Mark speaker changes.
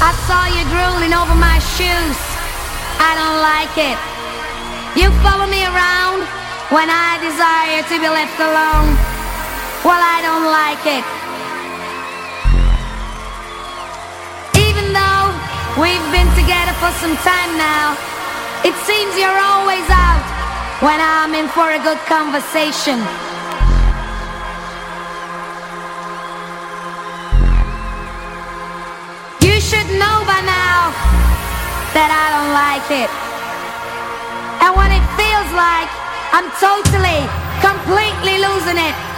Speaker 1: I saw you drooling over my shoes. I don't like it. You follow me around when I desire to be left alone. Well, I don't like it. Even though we've been together for some time now, it seems you're always out when I'm in for a good conversation. Should know by now that I don't like it. And when it feels like I'm totally, completely losing it,